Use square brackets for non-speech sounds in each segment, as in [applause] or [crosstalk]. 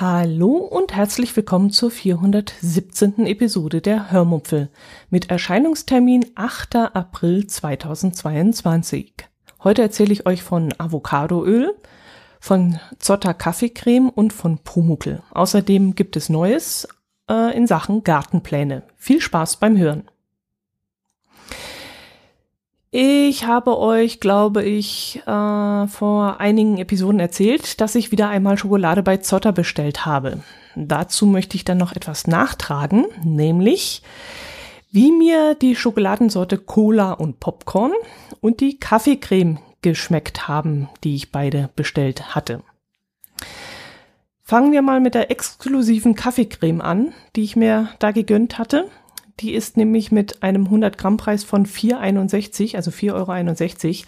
Hallo und herzlich willkommen zur 417. Episode der Hörmupfel mit Erscheinungstermin 8. April 2022. Heute erzähle ich euch von Avocadoöl, von Zotter Kaffeecreme und von Pumuckel. Außerdem gibt es Neues äh, in Sachen Gartenpläne. Viel Spaß beim Hören. Ich habe euch, glaube ich, äh, vor einigen Episoden erzählt, dass ich wieder einmal Schokolade bei Zotter bestellt habe. Dazu möchte ich dann noch etwas nachtragen, nämlich wie mir die Schokoladensorte Cola und Popcorn und die Kaffeecreme geschmeckt haben, die ich beide bestellt hatte. Fangen wir mal mit der exklusiven Kaffeecreme an, die ich mir da gegönnt hatte. Die ist nämlich mit einem 100 Gramm Preis von 4,61, also 4,61 Euro,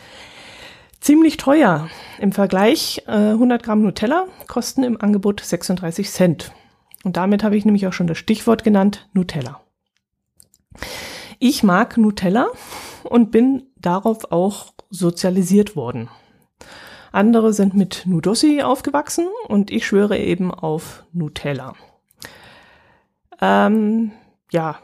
ziemlich teuer. Im Vergleich äh, 100 Gramm Nutella kosten im Angebot 36 Cent. Und damit habe ich nämlich auch schon das Stichwort genannt, Nutella. Ich mag Nutella und bin darauf auch sozialisiert worden. Andere sind mit Nudossi aufgewachsen und ich schwöre eben auf Nutella. Ähm, ja,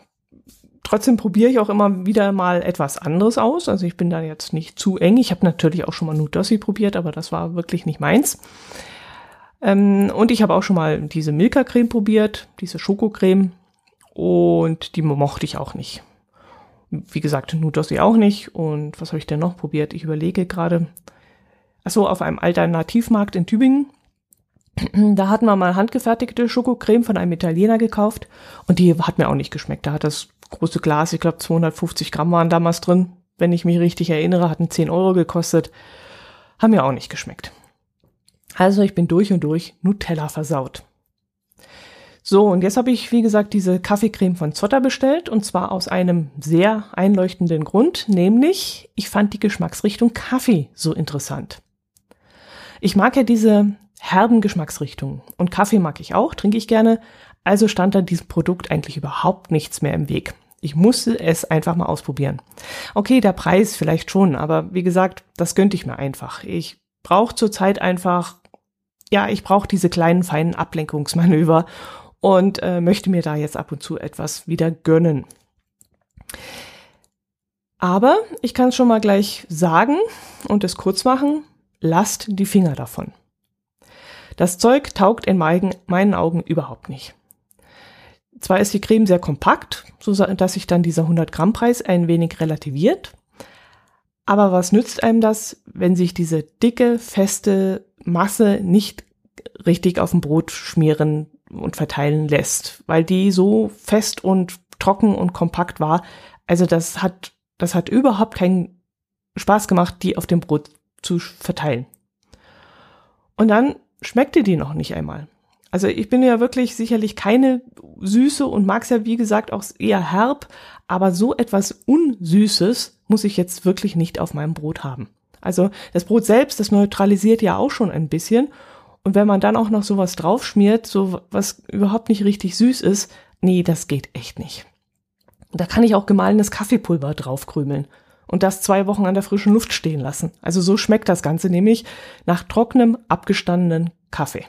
Trotzdem probiere ich auch immer wieder mal etwas anderes aus. Also ich bin da jetzt nicht zu eng. Ich habe natürlich auch schon mal Nudossi probiert, aber das war wirklich nicht meins. Ähm, und ich habe auch schon mal diese Milka-Creme probiert, diese Schokocreme. Und die mochte ich auch nicht. Wie gesagt, Nudossi auch nicht. Und was habe ich denn noch probiert? Ich überlege gerade. Achso, auf einem Alternativmarkt in Tübingen. Da hatten wir mal handgefertigte Schokocreme von einem Italiener gekauft und die hat mir auch nicht geschmeckt. Da hat das große Glas, ich glaube 250 Gramm waren damals drin, wenn ich mich richtig erinnere, hatten 10 Euro gekostet. Haben mir auch nicht geschmeckt. Also ich bin durch und durch Nutella versaut. So, und jetzt habe ich, wie gesagt, diese Kaffeecreme von Zotter bestellt und zwar aus einem sehr einleuchtenden Grund, nämlich ich fand die Geschmacksrichtung Kaffee so interessant. Ich mag ja diese herben Geschmacksrichtungen und Kaffee mag ich auch, trinke ich gerne, also stand da diesem Produkt eigentlich überhaupt nichts mehr im Weg. Ich musste es einfach mal ausprobieren. Okay, der Preis vielleicht schon, aber wie gesagt, das gönnte ich mir einfach. Ich brauche zurzeit einfach, ja, ich brauche diese kleinen, feinen Ablenkungsmanöver und äh, möchte mir da jetzt ab und zu etwas wieder gönnen. Aber ich kann es schon mal gleich sagen und es kurz machen, lasst die Finger davon. Das Zeug taugt in meinen Augen überhaupt nicht. Zwar ist die Creme sehr kompakt, so dass sich dann dieser 100 Gramm Preis ein wenig relativiert. Aber was nützt einem das, wenn sich diese dicke, feste Masse nicht richtig auf dem Brot schmieren und verteilen lässt, weil die so fest und trocken und kompakt war. Also das hat, das hat überhaupt keinen Spaß gemacht, die auf dem Brot zu verteilen. Und dann schmeckte die noch nicht einmal. Also ich bin ja wirklich sicherlich keine Süße und mag es ja wie gesagt auch eher herb, aber so etwas Unsüßes muss ich jetzt wirklich nicht auf meinem Brot haben. Also das Brot selbst, das neutralisiert ja auch schon ein bisschen. Und wenn man dann auch noch sowas draufschmiert, so was überhaupt nicht richtig süß ist, nee, das geht echt nicht. Da kann ich auch gemahlenes Kaffeepulver draufkrümeln und das zwei Wochen an der frischen Luft stehen lassen. Also so schmeckt das Ganze nämlich nach trockenem, abgestandenen Kaffee.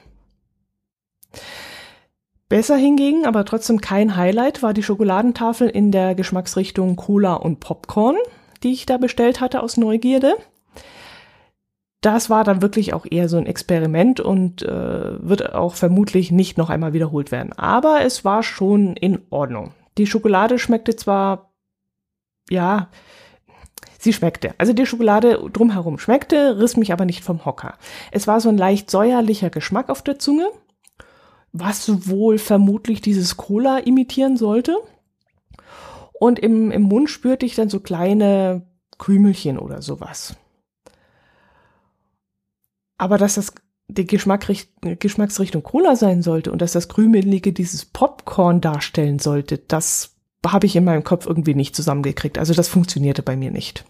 Besser hingegen, aber trotzdem kein Highlight, war die Schokoladentafel in der Geschmacksrichtung Cola und Popcorn, die ich da bestellt hatte aus Neugierde. Das war dann wirklich auch eher so ein Experiment und äh, wird auch vermutlich nicht noch einmal wiederholt werden. Aber es war schon in Ordnung. Die Schokolade schmeckte zwar, ja, sie schmeckte. Also die Schokolade drumherum schmeckte, riss mich aber nicht vom Hocker. Es war so ein leicht säuerlicher Geschmack auf der Zunge was wohl vermutlich dieses Cola imitieren sollte. Und im, im Mund spürte ich dann so kleine Krümelchen oder sowas. Aber dass das die Geschmacksrichtung Cola sein sollte und dass das Krümelige dieses Popcorn darstellen sollte, das habe ich in meinem Kopf irgendwie nicht zusammengekriegt. Also das funktionierte bei mir nicht.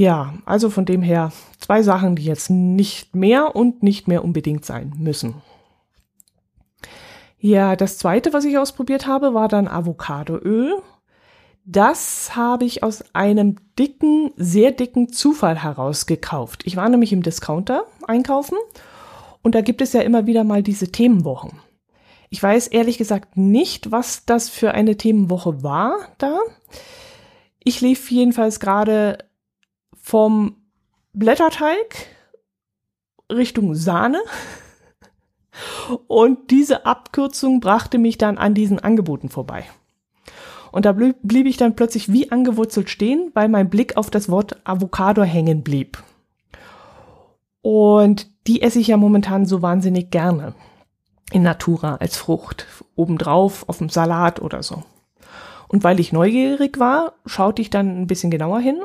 Ja, also von dem her zwei Sachen, die jetzt nicht mehr und nicht mehr unbedingt sein müssen. Ja, das zweite, was ich ausprobiert habe, war dann Avocadoöl. Das habe ich aus einem dicken, sehr dicken Zufall heraus gekauft. Ich war nämlich im Discounter einkaufen und da gibt es ja immer wieder mal diese Themenwochen. Ich weiß ehrlich gesagt nicht, was das für eine Themenwoche war da. Ich lief jedenfalls gerade vom Blätterteig Richtung Sahne. Und diese Abkürzung brachte mich dann an diesen Angeboten vorbei. Und da blieb, ich dann plötzlich wie angewurzelt stehen, weil mein Blick auf das Wort Avocado hängen blieb. Und die esse ich ja momentan so wahnsinnig gerne. In Natura als Frucht. Obendrauf auf dem Salat oder so. Und weil ich neugierig war, schaute ich dann ein bisschen genauer hin.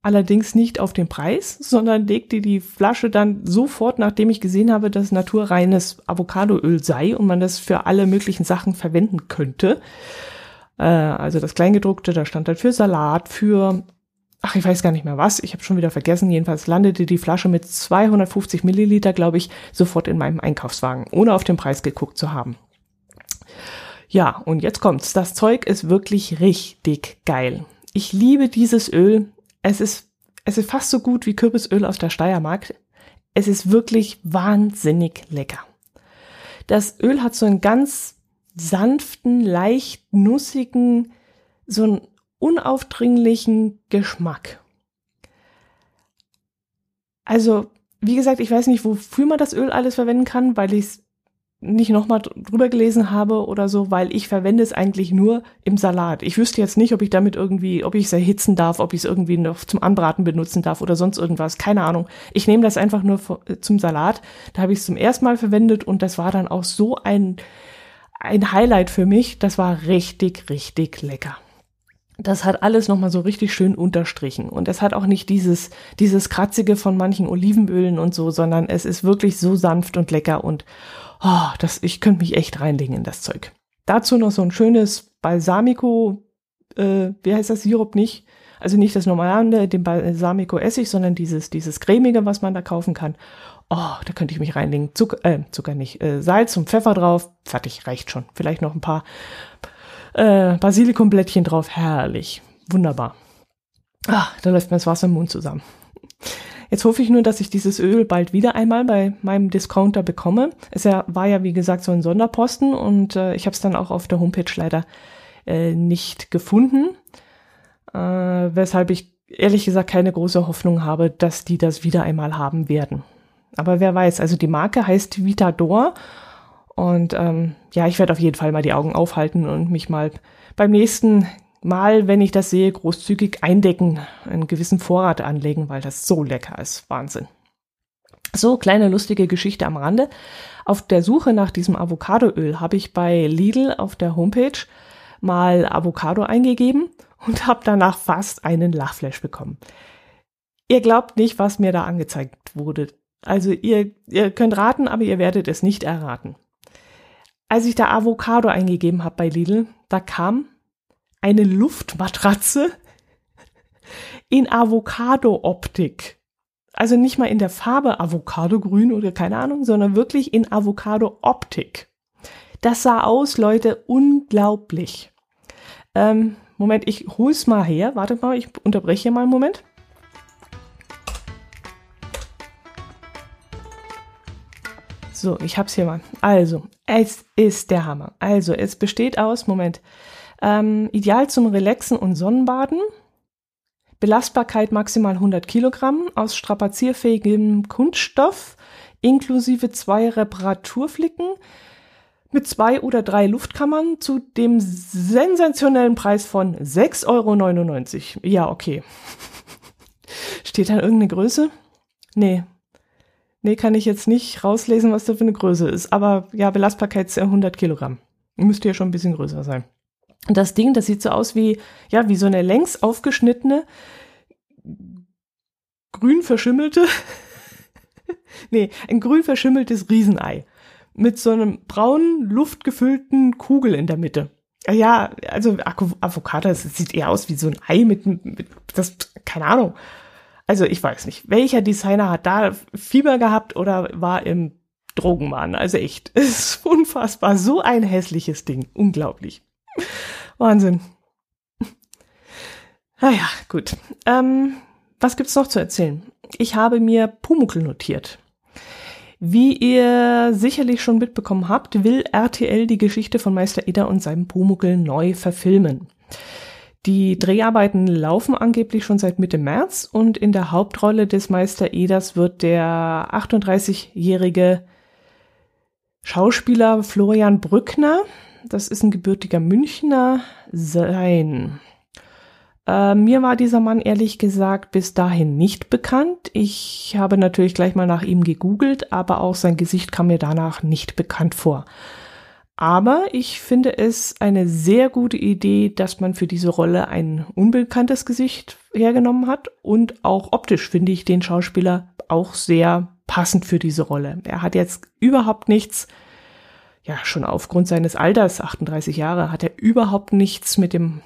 Allerdings nicht auf den Preis, sondern legte die Flasche dann sofort, nachdem ich gesehen habe, dass naturreines Avocadoöl sei und man das für alle möglichen Sachen verwenden könnte. Äh, also das Kleingedruckte, da stand dann für Salat, für ach, ich weiß gar nicht mehr was, ich habe schon wieder vergessen, jedenfalls landete die Flasche mit 250 Milliliter, glaube ich, sofort in meinem Einkaufswagen, ohne auf den Preis geguckt zu haben. Ja, und jetzt kommt's. Das Zeug ist wirklich richtig geil. Ich liebe dieses Öl. Es ist, es ist fast so gut wie Kürbisöl aus der Steiermark. Es ist wirklich wahnsinnig lecker. Das Öl hat so einen ganz sanften, leicht nussigen, so einen unaufdringlichen Geschmack. Also, wie gesagt, ich weiß nicht, wofür man das Öl alles verwenden kann, weil ich es nicht nochmal drüber gelesen habe oder so, weil ich verwende es eigentlich nur im Salat. Ich wüsste jetzt nicht, ob ich damit irgendwie, ob ich es erhitzen darf, ob ich es irgendwie noch zum Anbraten benutzen darf oder sonst irgendwas. Keine Ahnung. Ich nehme das einfach nur zum Salat. Da habe ich es zum ersten Mal verwendet und das war dann auch so ein, ein Highlight für mich. Das war richtig, richtig lecker das hat alles nochmal so richtig schön unterstrichen. Und es hat auch nicht dieses, dieses Kratzige von manchen Olivenölen und so, sondern es ist wirklich so sanft und lecker und oh, das, ich könnte mich echt reinlegen in das Zeug. Dazu noch so ein schönes Balsamico, äh, wie heißt das Sirup nicht? Also nicht das normale, den Balsamico Essig, sondern dieses, dieses cremige, was man da kaufen kann. Oh, da könnte ich mich reinlegen. Zucker, äh, Zucker nicht, äh, Salz und Pfeffer drauf. Fertig, reicht schon. Vielleicht noch ein paar äh, Basilikumblättchen drauf, herrlich. Wunderbar. Ah, da läuft mir das Wasser im Mund zusammen. Jetzt hoffe ich nur, dass ich dieses Öl bald wieder einmal bei meinem Discounter bekomme. Es war ja, wie gesagt, so ein Sonderposten und äh, ich habe es dann auch auf der Homepage leider äh, nicht gefunden, äh, weshalb ich ehrlich gesagt keine große Hoffnung habe, dass die das wieder einmal haben werden. Aber wer weiß, also die Marke heißt Vitador und ähm, ja, ich werde auf jeden Fall mal die Augen aufhalten und mich mal beim nächsten Mal, wenn ich das sehe, großzügig eindecken, einen gewissen Vorrat anlegen, weil das so lecker ist. Wahnsinn. So, kleine lustige Geschichte am Rande. Auf der Suche nach diesem Avocadoöl habe ich bei Lidl auf der Homepage mal Avocado eingegeben und habe danach fast einen Lachflash bekommen. Ihr glaubt nicht, was mir da angezeigt wurde. Also ihr, ihr könnt raten, aber ihr werdet es nicht erraten als ich da Avocado eingegeben habe bei Lidl, da kam eine Luftmatratze [laughs] in Avocado-Optik. Also nicht mal in der Farbe Avocado-Grün oder keine Ahnung, sondern wirklich in Avocado-Optik. Das sah aus, Leute, unglaublich. Ähm, Moment, ich hol's mal her. Wartet mal, ich unterbreche mal einen Moment. So, ich hab's hier mal. Also, es ist der Hammer. Also, es besteht aus, Moment, ähm, ideal zum Relaxen und Sonnenbaden. Belastbarkeit maximal 100 Kilogramm aus strapazierfähigem Kunststoff, inklusive zwei Reparaturflicken mit zwei oder drei Luftkammern zu dem sensationellen Preis von 6,99 Euro. Ja, okay. [laughs] Steht da irgendeine Größe? Nee, Nee, kann ich jetzt nicht rauslesen, was da für eine Größe ist. Aber ja, Belastbarkeit ist 100 Kilogramm. Müsste ja schon ein bisschen größer sein. Und das Ding, das sieht so aus wie, ja, wie so eine längs aufgeschnittene, grün verschimmelte, [laughs] nee, ein grün verschimmeltes Riesenei. Mit so einem braunen, luftgefüllten Kugel in der Mitte. Ja, also Avocado, das sieht eher aus wie so ein Ei mit, mit das, keine Ahnung. Also ich weiß nicht, welcher Designer hat da Fieber gehabt oder war im Drogenmann? Also echt, [laughs] es ist unfassbar. So ein hässliches Ding. Unglaublich. Wahnsinn. Naja, gut. Ähm, was gibt's noch zu erzählen? Ich habe mir Pumukel notiert. Wie ihr sicherlich schon mitbekommen habt, will RTL die Geschichte von Meister Eder und seinem Pumukel neu verfilmen. Die Dreharbeiten laufen angeblich schon seit Mitte März und in der Hauptrolle des Meister Eders wird der 38-jährige Schauspieler Florian Brückner, das ist ein gebürtiger Münchner, sein. Äh, mir war dieser Mann ehrlich gesagt bis dahin nicht bekannt. Ich habe natürlich gleich mal nach ihm gegoogelt, aber auch sein Gesicht kam mir danach nicht bekannt vor. Aber ich finde es eine sehr gute Idee, dass man für diese Rolle ein unbekanntes Gesicht hergenommen hat und auch optisch finde ich den Schauspieler auch sehr passend für diese Rolle. Er hat jetzt überhaupt nichts, ja, schon aufgrund seines Alters, 38 Jahre, hat er überhaupt nichts mit dem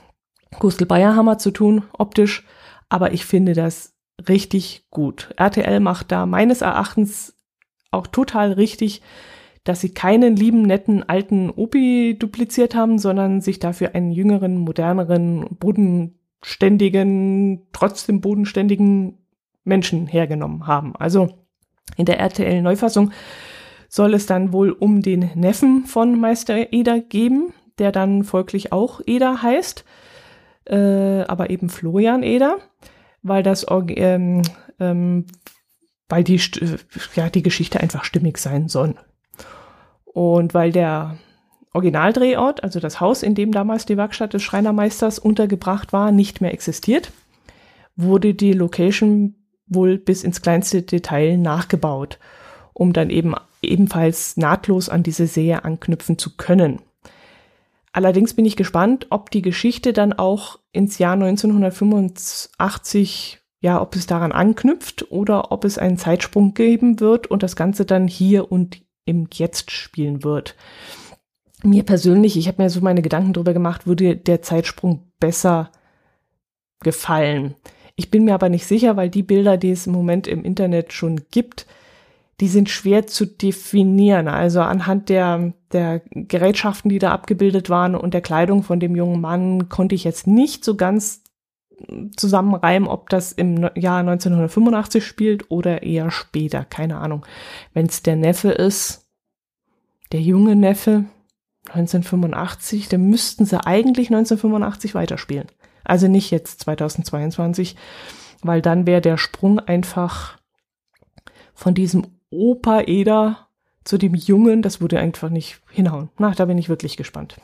Gustl Bayerhammer zu tun, optisch, aber ich finde das richtig gut. RTL macht da meines Erachtens auch total richtig, dass sie keinen lieben, netten, alten Opi dupliziert haben, sondern sich dafür einen jüngeren, moderneren, bodenständigen, trotzdem bodenständigen Menschen hergenommen haben. Also in der RTL-Neufassung soll es dann wohl um den Neffen von Meister Eder geben, der dann folglich auch Eder heißt äh, aber eben Florian Eder, weil das ähm, ähm, weil die ja die Geschichte einfach stimmig sein soll. Und weil der Originaldrehort, also das Haus, in dem damals die Werkstatt des Schreinermeisters untergebracht war, nicht mehr existiert, wurde die Location wohl bis ins kleinste Detail nachgebaut, um dann eben ebenfalls nahtlos an diese Serie anknüpfen zu können. Allerdings bin ich gespannt, ob die Geschichte dann auch ins Jahr 1985, ja, ob es daran anknüpft oder ob es einen Zeitsprung geben wird und das Ganze dann hier und im Jetzt spielen wird. Mir persönlich, ich habe mir so meine Gedanken drüber gemacht, würde der Zeitsprung besser gefallen. Ich bin mir aber nicht sicher, weil die Bilder, die es im Moment im Internet schon gibt, die sind schwer zu definieren. Also anhand der, der Gerätschaften, die da abgebildet waren und der Kleidung von dem jungen Mann konnte ich jetzt nicht so ganz zusammenreimen, ob das im Jahr 1985 spielt oder eher später. Keine Ahnung. Wenn es der Neffe ist, der junge Neffe, 1985, dann müssten sie eigentlich 1985 weiterspielen. Also nicht jetzt 2022, weil dann wäre der Sprung einfach von diesem Opa Eder zu dem Jungen, das würde einfach nicht hinhauen. Na, da bin ich wirklich gespannt.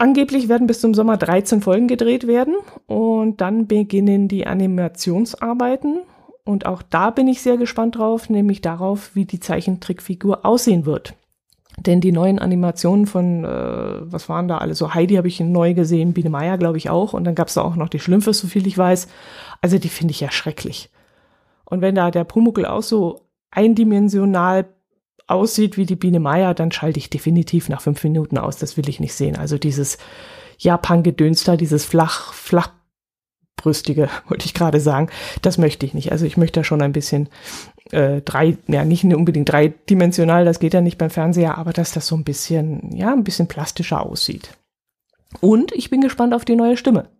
Angeblich werden bis zum Sommer 13 Folgen gedreht werden und dann beginnen die Animationsarbeiten. Und auch da bin ich sehr gespannt drauf, nämlich darauf, wie die Zeichentrickfigur aussehen wird. Denn die neuen Animationen von, äh, was waren da alle so? Heidi habe ich neu gesehen, Biene Meier glaube ich auch. Und dann gab es da auch noch die Schlümpfe, so viel ich weiß. Also die finde ich ja schrecklich. Und wenn da der Pumuckl auch so eindimensional aussieht wie die Biene Meier, dann schalte ich definitiv nach fünf Minuten aus. Das will ich nicht sehen. Also dieses Japan-Gedöns da, dieses flach, flachbrüstige, [laughs] wollte ich gerade sagen, das möchte ich nicht. Also ich möchte da schon ein bisschen äh, drei, ja nicht unbedingt dreidimensional, das geht ja nicht beim Fernseher, aber dass das so ein bisschen, ja, ein bisschen plastischer aussieht. Und ich bin gespannt auf die neue Stimme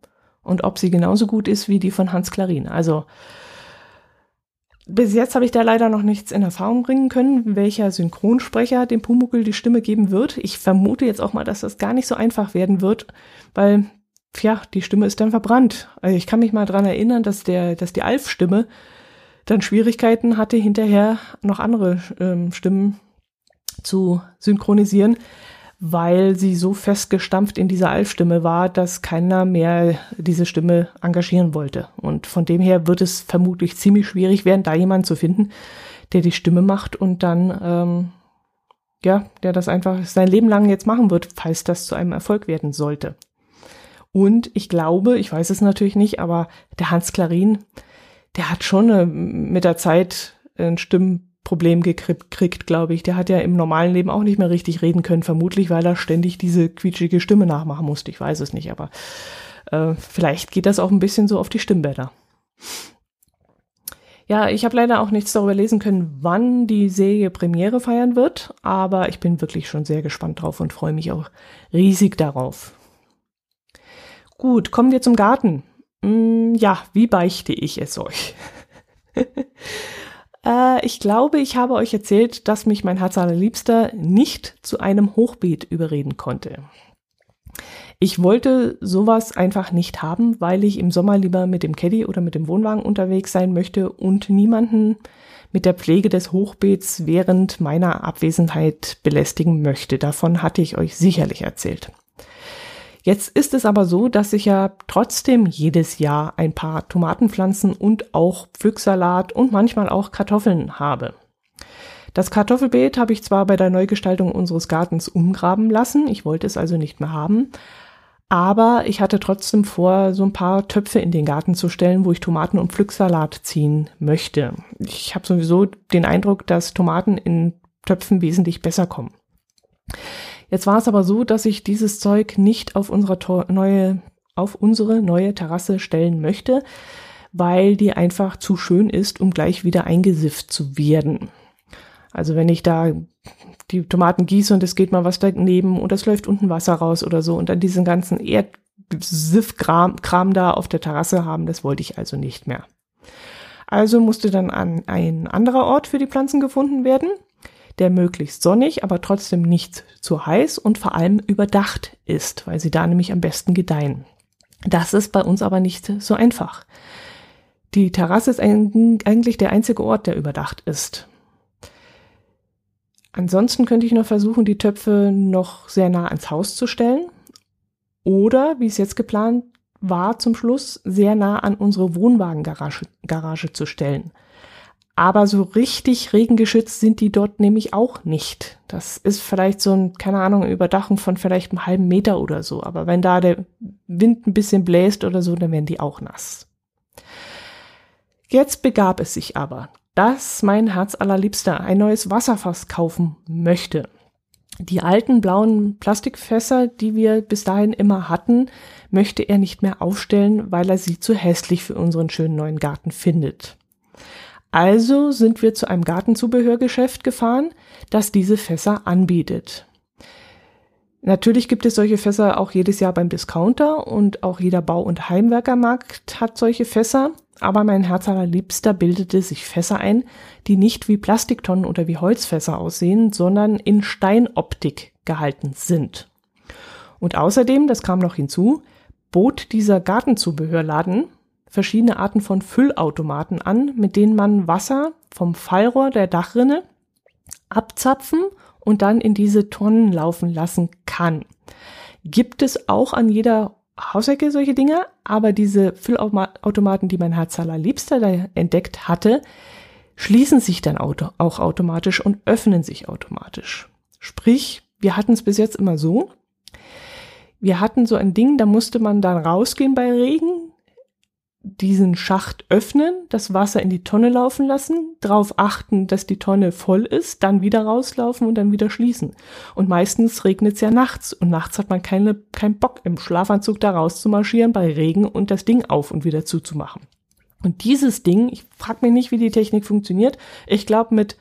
und ob sie genauso gut ist wie die von Hans Klarin. Also bis jetzt habe ich da leider noch nichts in Erfahrung bringen können, welcher Synchronsprecher dem Pumuckl die Stimme geben wird. Ich vermute jetzt auch mal, dass das gar nicht so einfach werden wird, weil, ja, die Stimme ist dann verbrannt. Also ich kann mich mal dran erinnern, dass der, dass die Alf-Stimme dann Schwierigkeiten hatte, hinterher noch andere ähm, Stimmen zu synchronisieren weil sie so festgestampft in dieser Alf-Stimme war, dass keiner mehr diese Stimme engagieren wollte. Und von dem her wird es vermutlich ziemlich schwierig werden, da jemanden zu finden, der die Stimme macht und dann, ähm, ja, der das einfach sein Leben lang jetzt machen wird, falls das zu einem Erfolg werden sollte. Und ich glaube, ich weiß es natürlich nicht, aber der Hans Klarin, der hat schon äh, mit der Zeit ein Stimmen Problem gekriegt, glaube ich. Der hat ja im normalen Leben auch nicht mehr richtig reden können, vermutlich, weil er ständig diese quietschige Stimme nachmachen musste. Ich weiß es nicht, aber äh, vielleicht geht das auch ein bisschen so auf die Stimmbänder. Ja, ich habe leider auch nichts darüber lesen können, wann die Serie Premiere feiern wird, aber ich bin wirklich schon sehr gespannt drauf und freue mich auch riesig darauf. Gut, kommen wir zum Garten. Hm, ja, wie beichte ich es euch? [laughs] äh, ich glaube, ich habe euch erzählt, dass mich mein Herz allerliebster nicht zu einem Hochbeet überreden konnte. Ich wollte sowas einfach nicht haben, weil ich im Sommer lieber mit dem Caddy oder mit dem Wohnwagen unterwegs sein möchte und niemanden mit der Pflege des Hochbeets während meiner Abwesenheit belästigen möchte. Davon hatte ich euch sicherlich erzählt. Jetzt ist es aber so, dass ich ja trotzdem jedes Jahr ein paar Tomatenpflanzen und auch Pflücksalat und manchmal auch Kartoffeln habe. Das Kartoffelbeet habe ich zwar bei der Neugestaltung unseres Gartens umgraben lassen, ich wollte es also nicht mehr haben, aber ich hatte trotzdem vor, so ein paar Töpfe in den Garten zu stellen, wo ich Tomaten und Pflücksalat ziehen möchte. Ich habe sowieso den Eindruck, dass Tomaten in Töpfen wesentlich besser kommen. Jetzt war es aber so, dass ich dieses Zeug nicht auf unsere neue, auf unsere neue Terrasse stellen möchte, weil die einfach zu schön ist, um gleich wieder eingesifft zu werden. Also wenn ich da die Tomaten gieße und es geht mal was daneben und es läuft unten Wasser raus oder so und dann diesen ganzen Erdsiff-Kram Kram da auf der Terrasse haben, das wollte ich also nicht mehr. Also musste dann an ein anderer Ort für die Pflanzen gefunden werden, der möglichst sonnig, aber trotzdem nicht zu heiß und vor allem überdacht ist, weil sie da nämlich am besten gedeihen. Das ist bei uns aber nicht so einfach. Die Terrasse ist eigentlich der einzige Ort, der überdacht ist. Ansonsten könnte ich noch versuchen, die Töpfe noch sehr nah ans Haus zu stellen. Oder, wie es jetzt geplant war, zum Schluss sehr nah an unsere Wohnwagengarage Garage zu stellen. Aber so richtig regengeschützt sind die dort nämlich auch nicht. Das ist vielleicht so ein, keine Ahnung, Überdachung von vielleicht einem halben Meter oder so. Aber wenn da der Wind ein bisschen bläst oder so, dann werden die auch nass. Jetzt begab es sich aber, dass mein Herz allerliebster ein neues Wasserfass kaufen möchte. Die alten blauen Plastikfässer, die wir bis dahin immer hatten, möchte er nicht mehr aufstellen, weil er sie zu hässlich für unseren schönen neuen Garten findet. Also sind wir zu einem Gartenzubehörgeschäft gefahren, das diese Fässer anbietet. Natürlich gibt es solche Fässer auch jedes Jahr beim Discounter und auch jeder Bau- und Heimwerkermarkt hat solche Fässer aber mein Herz allerliebster bildete sich Fässer ein, die nicht wie Plastiktonnen oder wie Holzfässer aussehen, sondern in Steinoptik gehalten sind. Und außerdem, das kam noch hinzu, bot dieser Gartenzubehörladen verschiedene Arten von Füllautomaten an, mit denen man Wasser vom Fallrohr der Dachrinne abzapfen und dann in diese Tonnen laufen lassen kann. Gibt es auch an jeder Hausecke solche Dinge, aber diese Füllautomaten, die mein Herz allerliebster da entdeckt hatte, schließen sich dann auch automatisch und öffnen sich automatisch. Sprich, wir hatten es bis jetzt immer so, wir hatten so ein Ding, da musste man dann rausgehen bei Regen, diesen Schacht öffnen, das Wasser in die Tonne laufen lassen, darauf achten, dass die Tonne voll ist, dann wieder rauslaufen und dann wieder schließen. Und meistens regnet es ja nachts und nachts hat man keine, keinen Bock im Schlafanzug da rauszumarschieren bei Regen und das Ding auf und wieder zuzumachen. Und dieses Ding, ich frage mich nicht, wie die Technik funktioniert. Ich glaube mit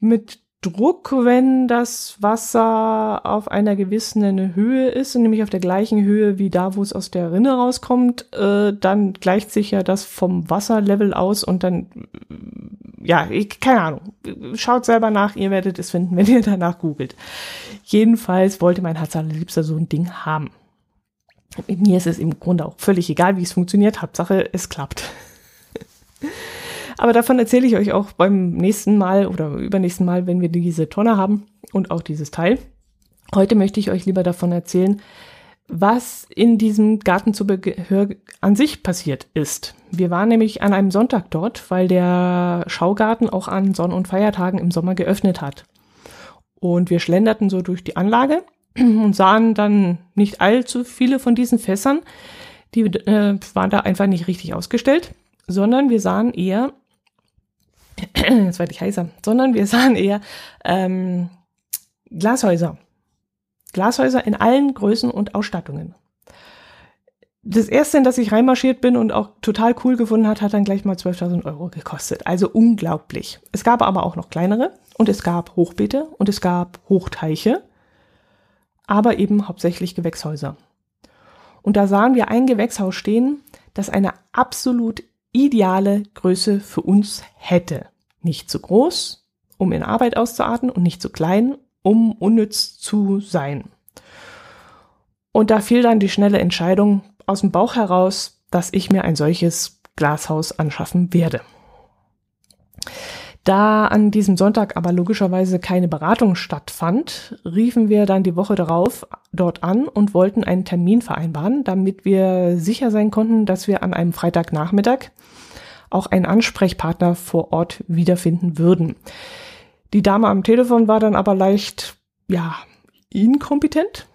mit Druck, wenn das Wasser auf einer gewissen Höhe ist, nämlich auf der gleichen Höhe wie da, wo es aus der Rinne rauskommt, äh, dann gleicht sich ja das vom Wasserlevel aus und dann, ja, ich, keine Ahnung. Schaut selber nach, ihr werdet es finden, [laughs] wenn ihr danach googelt. Jedenfalls wollte mein Herz allerliebster so ein Ding haben. Mir ist es im Grunde auch völlig egal, wie es funktioniert. Hauptsache, es klappt. [laughs] Aber davon erzähle ich euch auch beim nächsten Mal oder übernächsten Mal, wenn wir diese Tonne haben und auch dieses Teil. Heute möchte ich euch lieber davon erzählen, was in diesem Gartenzubehör an sich passiert ist. Wir waren nämlich an einem Sonntag dort, weil der Schaugarten auch an Sonn- und Feiertagen im Sommer geöffnet hat. Und wir schlenderten so durch die Anlage [clears throat] und sahen dann nicht allzu viele von diesen Fässern. Die äh, waren da einfach nicht richtig ausgestellt, sondern wir sahen eher jetzt werde ich heißer, sondern wir sahen eher ähm, Glashäuser. Glashäuser in allen Größen und Ausstattungen. das erste, in das ich reinmarschiert bin und auch total cool gefunden hat, hat dann gleich mal 12.000 Euro gekostet. Also unglaublich. Es gab aber auch noch kleinere und es gab Hochbeete und es gab Hochteiche, aber eben hauptsächlich Gewächshäuser. Und da sahen wir ein Gewächshaus stehen, das eine absolut ideale Größe für uns hätte. Nicht zu groß, um in Arbeit auszuarten und nicht zu klein, um unnütz zu sein. Und da fiel dann die schnelle Entscheidung aus dem Bauch heraus, dass ich mir ein solches Glashaus anschaffen werde. Da an diesem Sonntag aber logischerweise keine Beratung stattfand, riefen wir dann die Woche darauf dort an und wollten einen Termin vereinbaren, damit wir sicher sein konnten, dass wir an einem Freitagnachmittag auch einen Ansprechpartner vor Ort wiederfinden würden. Die Dame am Telefon war dann aber leicht, ja, inkompetent,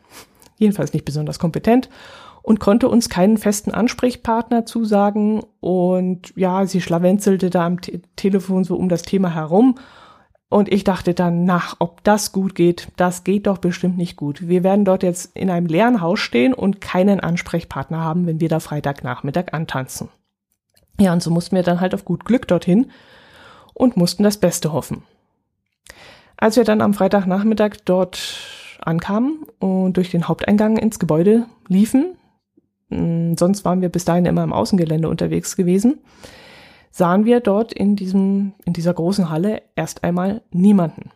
jedenfalls nicht besonders kompetent und konnte uns keinen festen Ansprechpartner zusagen. Und ja, sie schlawenzelte da am Te Telefon so um das Thema herum. Und ich dachte dann, nach, ob das gut geht, das geht doch bestimmt nicht gut. Wir werden dort jetzt in einem leeren Haus stehen und keinen Ansprechpartner haben, wenn wir da Freitagnachmittag antanzen. Ja, und so mussten wir dann halt auf gut Glück dorthin und mussten das Beste hoffen. Als wir dann am Freitagnachmittag dort ankamen und durch den Haupteingang ins Gebäude liefen, hm, sonst waren wir bis dahin immer im Außengelände unterwegs gewesen, sahen wir dort in diesem, in dieser großen Halle erst einmal niemanden.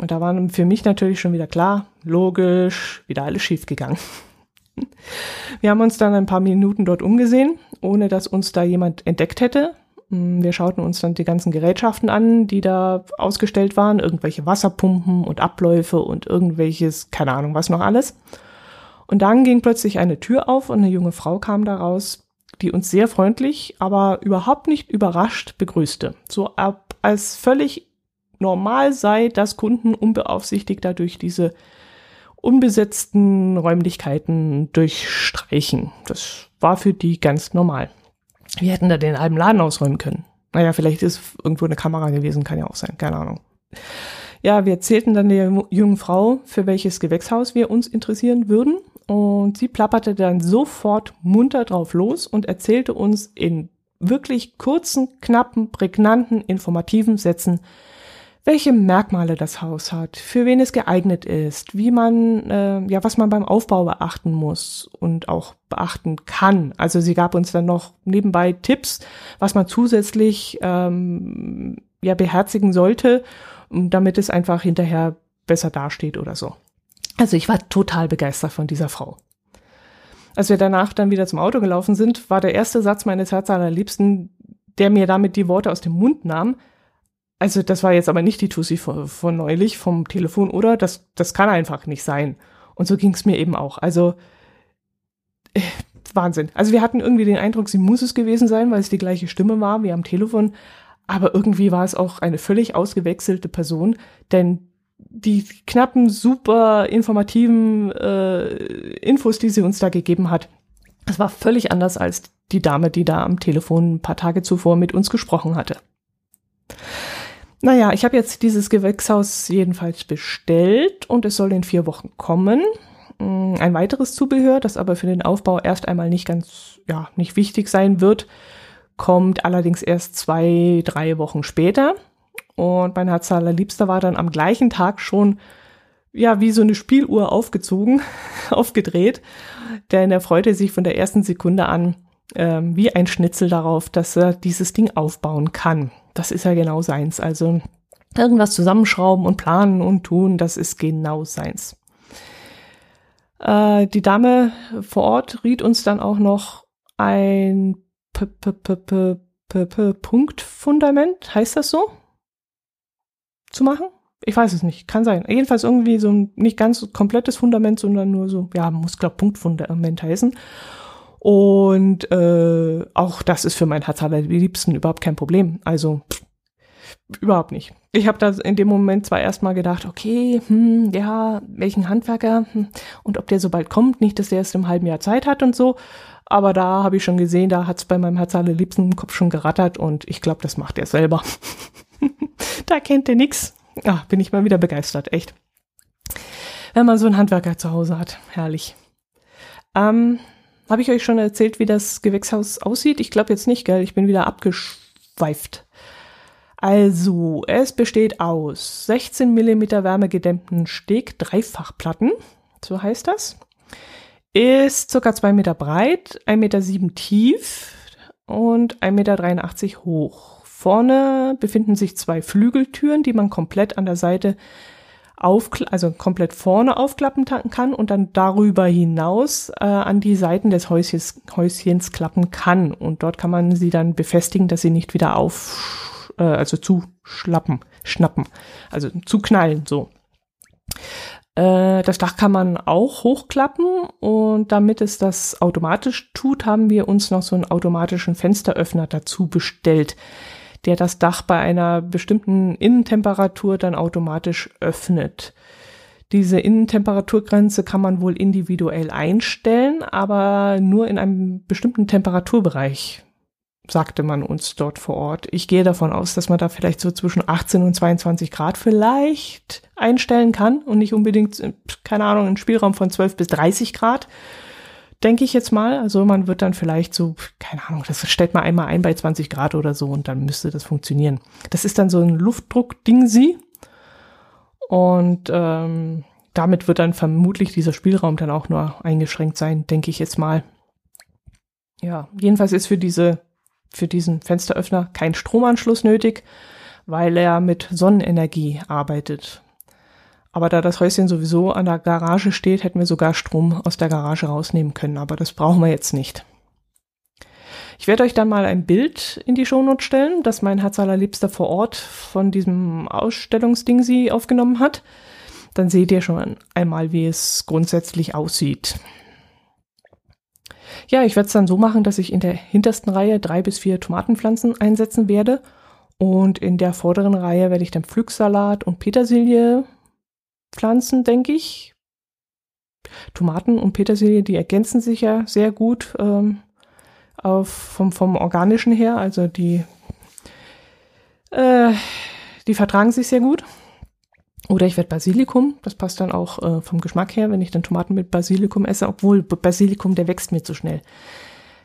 Und da war für mich natürlich schon wieder klar, logisch, wieder alles schief gegangen. [laughs] Wir haben uns dann ein paar Minuten dort umgesehen, ohne dass uns da jemand entdeckt hätte. Hm, wir schauten uns dann die ganzen Gerätschaften an, die da ausgestellt waren, irgendwelche Wasserpumpen und Abläufe und irgendwelches, keine Ahnung, was noch alles. Und dann ging plötzlich eine Tür auf und eine junge Frau kam daraus, die uns sehr freundlich, aber überhaupt nicht überrascht begrüßte. So ab, als völlig normal sei, dass Kunden unbeaufsichtigt dadurch diese unbesetzten Räumlichkeiten durchstreichen. Das war für die ganz normal. Wir hätten da den halben Laden ausräumen können. Naja, vielleicht ist irgendwo eine Kamera gewesen, kann ja auch sein, keine Ahnung. Ja, wir erzählten dann der jungen Frau, für welches Gewächshaus wir uns interessieren würden. Und sie plapperte dann sofort munter drauf los und erzählte uns in wirklich kurzen, knappen, prägnanten, informativen Sätzen, welche Merkmale das Haus hat, für wen es geeignet ist, wie man, äh, ja, was man beim Aufbau beachten muss und auch beachten kann. Also sie gab uns dann noch nebenbei Tipps, was man zusätzlich ähm, ja beherzigen sollte, damit es einfach hinterher besser dasteht oder so. Also ich war total begeistert von dieser Frau. Als wir danach dann wieder zum Auto gelaufen sind, war der erste Satz meines Herz allerliebsten, der mir damit die Worte aus dem Mund nahm. Also das war jetzt aber nicht die Tussi von, von neulich vom Telefon, oder? Das, das kann einfach nicht sein. Und so ging es mir eben auch. Also äh, Wahnsinn. Also wir hatten irgendwie den Eindruck, sie muss es gewesen sein, weil es die gleiche Stimme war wie am Telefon. Aber irgendwie war es auch eine völlig ausgewechselte Person, denn die knappen, super informativen äh, Infos, die sie uns da gegeben hat, das war völlig anders als die Dame, die da am Telefon ein paar Tage zuvor mit uns gesprochen hatte. Naja, ich habe jetzt dieses Gewächshaus jedenfalls bestellt und es soll in vier Wochen kommen. Mm, ein weiteres Zubehör, das aber für den Aufbau erst einmal nicht ganz, ja, nicht wichtig sein wird, kommt allerdings erst zwei, drei Wochen später. Und mein Herz allerliebster war dann am gleichen Tag schon, ja, wie so eine Spieluhr aufgezogen, [laughs] aufgedreht. Denn er freute sich von der ersten Sekunde an, ähm, wie ein Schnitzel darauf, dass er dieses Ding aufbauen kann. Das ist ja genau seins. Also irgendwas zusammenschrauben und planen und tun, das ist genau seins. Äh, die Dame vor Ort riet uns dann auch noch ein -P -P -P Punktfundament, heißt das so? Zu machen? Ich weiß es nicht, kann sein. Jedenfalls irgendwie so ein nicht ganz komplettes Fundament, sondern nur so, ja, muss glaube Punktfundament heißen. Und äh, auch das ist für mein Herz allerliebsten überhaupt kein Problem. Also pff, überhaupt nicht. Ich habe da in dem Moment zwar erstmal gedacht, okay, hm, ja, welchen Handwerker hm, und ob der so bald kommt, nicht, dass der erst im halben Jahr Zeit hat und so. Aber da habe ich schon gesehen, da hat's bei meinem Herz allerliebsten im Kopf schon gerattert und ich glaube, das macht er selber. [laughs] [laughs] da kennt er nix. Ah, bin ich mal wieder begeistert, echt. Wenn man so einen Handwerker zu Hause hat, herrlich. Ähm, Habe ich euch schon erzählt, wie das Gewächshaus aussieht? Ich glaube jetzt nicht, gell? Ich bin wieder abgeschweift. Also, es besteht aus 16 mm wärmegedämmten Steg-Dreifachplatten, so heißt das. Ist circa 2 Meter breit, 1,7 Meter tief und 1,83 Meter hoch. Vorne befinden sich zwei Flügeltüren, die man komplett an der Seite auf, also komplett vorne aufklappen kann und dann darüber hinaus äh, an die Seiten des Häuschens, Häuschens klappen kann. Und dort kann man sie dann befestigen, dass sie nicht wieder auf, äh, also zu schlappen, schnappen, also zu knallen, so. Äh, das Dach kann man auch hochklappen und damit es das automatisch tut, haben wir uns noch so einen automatischen Fensteröffner dazu bestellt der das Dach bei einer bestimmten Innentemperatur dann automatisch öffnet. Diese Innentemperaturgrenze kann man wohl individuell einstellen, aber nur in einem bestimmten Temperaturbereich, sagte man uns dort vor Ort. Ich gehe davon aus, dass man da vielleicht so zwischen 18 und 22 Grad vielleicht einstellen kann und nicht unbedingt, keine Ahnung, einen Spielraum von 12 bis 30 Grad denke ich jetzt mal. Also man wird dann vielleicht so, keine Ahnung, das stellt man einmal ein bei 20 Grad oder so und dann müsste das funktionieren. Das ist dann so ein Luftdruck-Ding sie. Und ähm, damit wird dann vermutlich dieser Spielraum dann auch nur eingeschränkt sein, denke ich jetzt mal. Ja, jedenfalls ist für diese, für diesen Fensteröffner kein Stromanschluss nötig, weil er mit Sonnenenergie arbeitet. Aber da das Häuschen sowieso an der Garage steht, hätten wir sogar Strom aus der Garage rausnehmen können. Aber das brauchen wir jetzt nicht. Ich werde euch dann mal ein Bild in die Shownote stellen, das mein Herz allerliebster vor Ort von diesem Ausstellungsding sie aufgenommen hat. Dann seht ihr schon einmal, wie es grundsätzlich aussieht. Ja, ich werde es dann so machen, dass ich in der hintersten Reihe drei bis vier Tomatenpflanzen einsetzen werde. Und in der vorderen Reihe werde ich dann Pflücksalat und Petersilie Pflanzen, denke ich. Tomaten und Petersilie, die ergänzen sich ja sehr gut ähm, auf, vom, vom organischen her. Also die, äh, die vertragen sich sehr gut. Oder ich werde Basilikum, das passt dann auch äh, vom Geschmack her, wenn ich dann Tomaten mit Basilikum esse, obwohl Basilikum, der wächst mir zu schnell.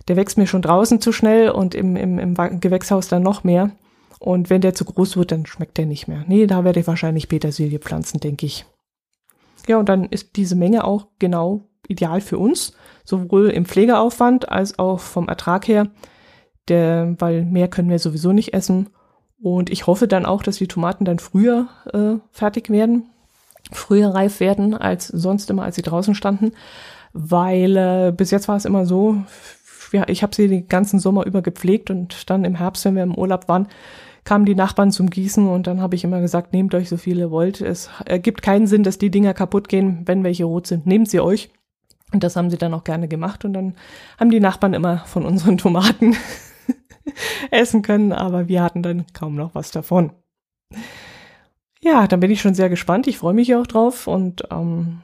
Der wächst mir schon draußen zu schnell und im, im, im Gewächshaus dann noch mehr. Und wenn der zu groß wird, dann schmeckt der nicht mehr. Nee, da werde ich wahrscheinlich Petersilie pflanzen, denke ich. Ja, und dann ist diese Menge auch genau ideal für uns, sowohl im Pflegeaufwand als auch vom Ertrag her, der, weil mehr können wir sowieso nicht essen. Und ich hoffe dann auch, dass die Tomaten dann früher äh, fertig werden, früher reif werden als sonst immer, als sie draußen standen, weil äh, bis jetzt war es immer so, ja, ich habe sie den ganzen Sommer über gepflegt und dann im Herbst, wenn wir im Urlaub waren, kamen die Nachbarn zum Gießen und dann habe ich immer gesagt, nehmt euch so viele wollt. Es ergibt keinen Sinn, dass die Dinger kaputt gehen, wenn welche rot sind. Nehmt sie euch. Und das haben sie dann auch gerne gemacht und dann haben die Nachbarn immer von unseren [laughs] Tomaten [laughs] essen können, aber wir hatten dann kaum noch was davon. Ja, dann bin ich schon sehr gespannt. Ich freue mich auch drauf und ähm,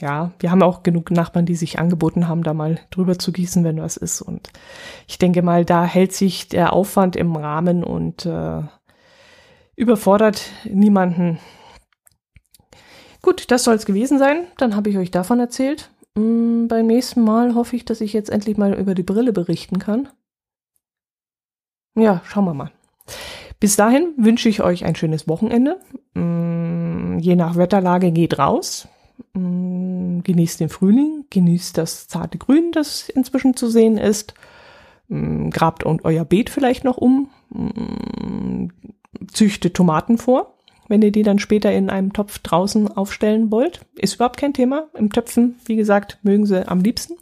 ja, wir haben auch genug Nachbarn, die sich angeboten haben, da mal drüber zu gießen, wenn was ist. Und ich denke mal, da hält sich der Aufwand im Rahmen und äh, überfordert niemanden. Gut, das soll es gewesen sein. Dann habe ich euch davon erzählt. Hm, beim nächsten Mal hoffe ich, dass ich jetzt endlich mal über die Brille berichten kann. Ja, schauen wir mal. Bis dahin wünsche ich euch ein schönes Wochenende. Hm, je nach Wetterlage geht raus. Mm, genießt den Frühling, genießt das zarte Grün, das inzwischen zu sehen ist. Mm, grabt und euer Beet vielleicht noch um. Mm, züchtet Tomaten vor, wenn ihr die dann später in einem Topf draußen aufstellen wollt. Ist überhaupt kein Thema. Im Töpfen, wie gesagt, mögen sie am liebsten.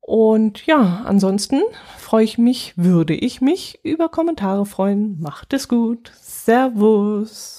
Und ja, ansonsten freue ich mich, würde ich mich über Kommentare freuen. Macht es gut. Servus.